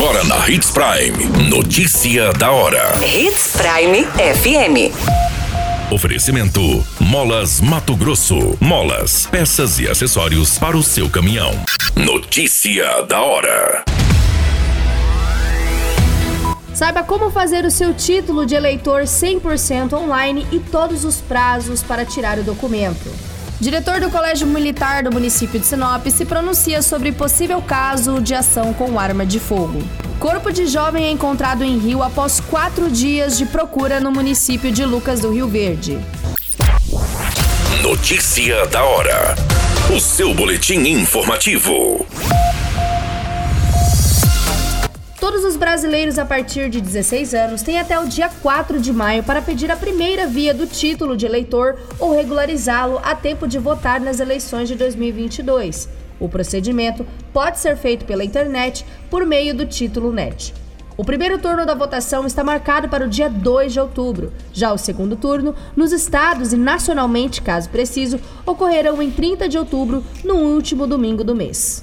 Agora na Hits Prime. Notícia da hora. Hits Prime FM. Oferecimento: Molas Mato Grosso. Molas, peças e acessórios para o seu caminhão. Notícia da hora. Saiba como fazer o seu título de eleitor 100% online e todos os prazos para tirar o documento. Diretor do Colégio Militar do município de Sinop se pronuncia sobre possível caso de ação com arma de fogo. Corpo de jovem é encontrado em Rio após quatro dias de procura no município de Lucas do Rio Verde. Notícia da hora. O seu boletim informativo. Todos os brasileiros a partir de 16 anos têm até o dia 4 de maio para pedir a primeira via do título de eleitor ou regularizá-lo a tempo de votar nas eleições de 2022. O procedimento pode ser feito pela internet por meio do título NET. O primeiro turno da votação está marcado para o dia 2 de outubro. Já o segundo turno, nos estados e nacionalmente, caso preciso, ocorrerão em 30 de outubro, no último domingo do mês.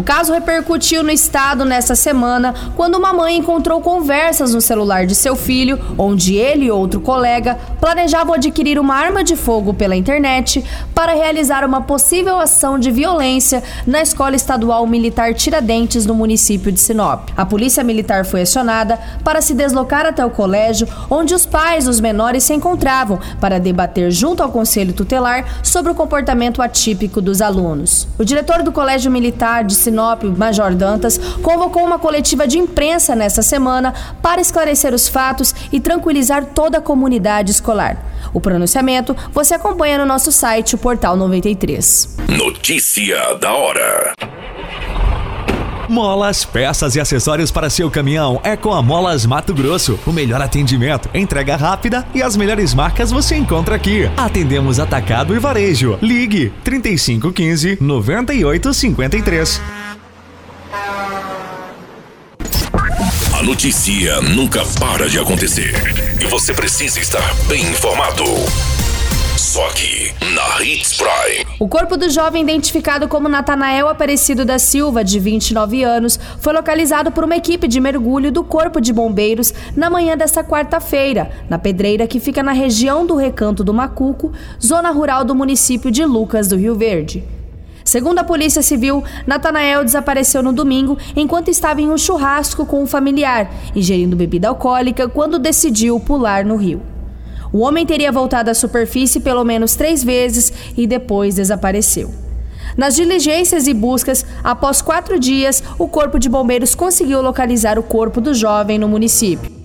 O caso repercutiu no estado nessa semana quando uma mãe encontrou conversas no celular de seu filho, onde ele e outro colega planejavam adquirir uma arma de fogo pela internet para realizar uma possível ação de violência na Escola Estadual Militar Tiradentes, no município de Sinop. A polícia militar foi acionada para se deslocar até o colégio, onde os pais dos menores se encontravam, para debater junto ao conselho tutelar sobre o comportamento atípico dos alunos. O diretor do Colégio Militar de Sinop Sinop, Major Dantas, convocou uma coletiva de imprensa nesta semana para esclarecer os fatos e tranquilizar toda a comunidade escolar. O pronunciamento você acompanha no nosso site, o Portal 93. Notícia da hora. Molas, peças e acessórios para seu caminhão é com a Molas Mato Grosso. O melhor atendimento, entrega rápida e as melhores marcas você encontra aqui. Atendemos atacado e varejo. Ligue 3515 9853. A notícia nunca para de acontecer e você precisa estar bem informado. Só aqui, na Hits Prime. O corpo do jovem identificado como Natanael Aparecido da Silva, de 29 anos, foi localizado por uma equipe de mergulho do Corpo de Bombeiros na manhã desta quarta-feira, na pedreira que fica na região do Recanto do Macuco, zona rural do município de Lucas do Rio Verde. Segundo a Polícia Civil, Natanael desapareceu no domingo enquanto estava em um churrasco com um familiar, ingerindo bebida alcoólica quando decidiu pular no rio. O homem teria voltado à superfície pelo menos três vezes e depois desapareceu. Nas diligências e buscas, após quatro dias, o Corpo de Bombeiros conseguiu localizar o corpo do jovem no município.